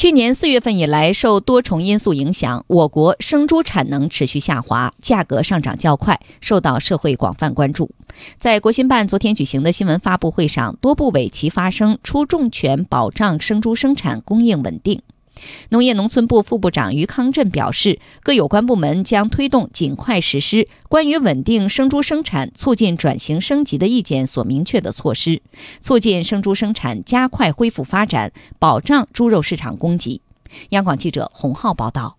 去年四月份以来，受多重因素影响，我国生猪产能持续下滑，价格上涨较快，受到社会广泛关注。在国新办昨天举行的新闻发布会上，多部委齐发声，出重拳保障生猪生产供应稳定。农业农村部副部长于康震表示，各有关部门将推动尽快实施关于稳定生猪生产、促进转型升级的意见所明确的措施，促进生猪生产加快恢复发展，保障猪肉市场供给。央广记者洪浩报道。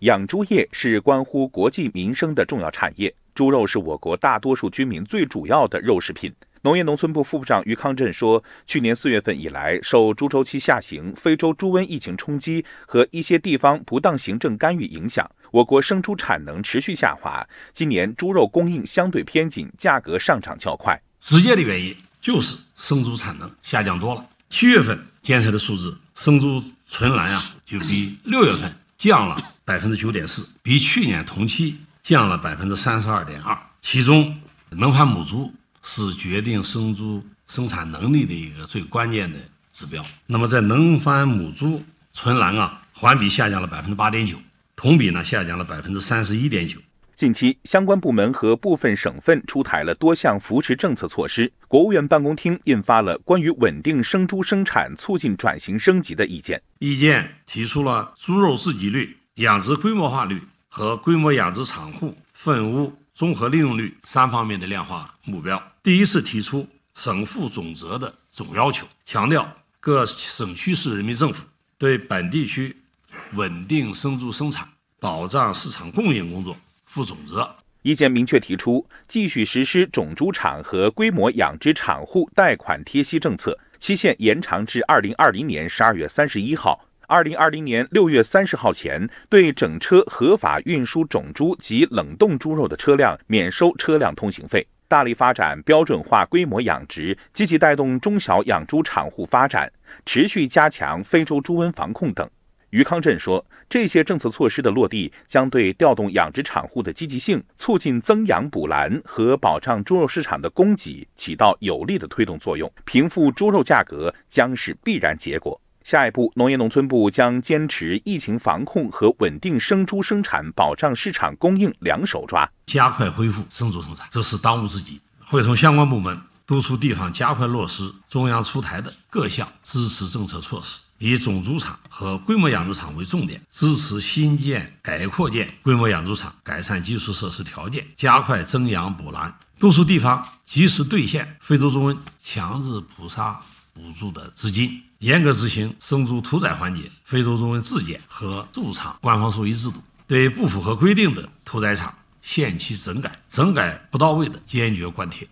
养猪业是关乎国计民生的重要产业，猪肉是我国大多数居民最主要的肉食品。农业农村部副部长于康震说，去年四月份以来，受猪周期下行、非洲猪瘟疫情冲击和一些地方不当行政干预影响，我国生猪产能持续下滑。今年猪肉供应相对偏紧，价格上涨较快。直接的原因就是生猪产能下降多了。七月份监测的数字，生猪存栏啊，就比六月份降了百分之九点四，比去年同期降了百分之三十二点二。其中，能繁母猪。是决定生猪生产能力的一个最关键的指标。那么，在能繁母猪存栏啊，环比下降了百分之八点九，同比呢下降了百分之三十一点九。近期，相关部门和部分省份出台了多项扶持政策措施。国务院办公厅印发了关于稳定生猪生产、促进转型升级的意见。意见提出了猪肉自给率、养殖规模化率和规模养殖场户粪污。综合利用率三方面的量化目标，第一次提出省负总责的总要求，强调各省区市人民政府对本地区稳定生猪生产、保障市场供应工作负总责。意见明确提出，继续实施种猪场和规模养殖场户贷款贴息政策，期限延长至二零二零年十二月三十一号。二零二零年六月三十号前，对整车合法运输种猪及冷冻猪肉的车辆免收车辆通行费。大力发展标准化规模养殖，积极带动中小养猪场户发展，持续加强非洲猪瘟防控等。于康镇说，这些政策措施的落地，将对调动养殖场户的积极性、促进增养补栏和保障猪肉市场的供给起到有力的推动作用，平复猪肉价格将是必然结果。下一步，农业农村部将坚持疫情防控和稳定生猪生产、保障市场供应两手抓，加快恢复生猪生产，这是当务之急。会同相关部门督促地方加快落实中央出台的各项支持政策措施，以种猪场和规模养殖场为重点，支持新建、改扩建规模养猪场，改善基础设施条件，加快增养补栏，督促地方及时兑现非洲猪瘟强制捕杀补助的资金。严格执行生猪屠宰环节非洲猪瘟质检和入场官方兽医制度，对不符合规定的屠宰场限期整改，整改不到位的坚决关停。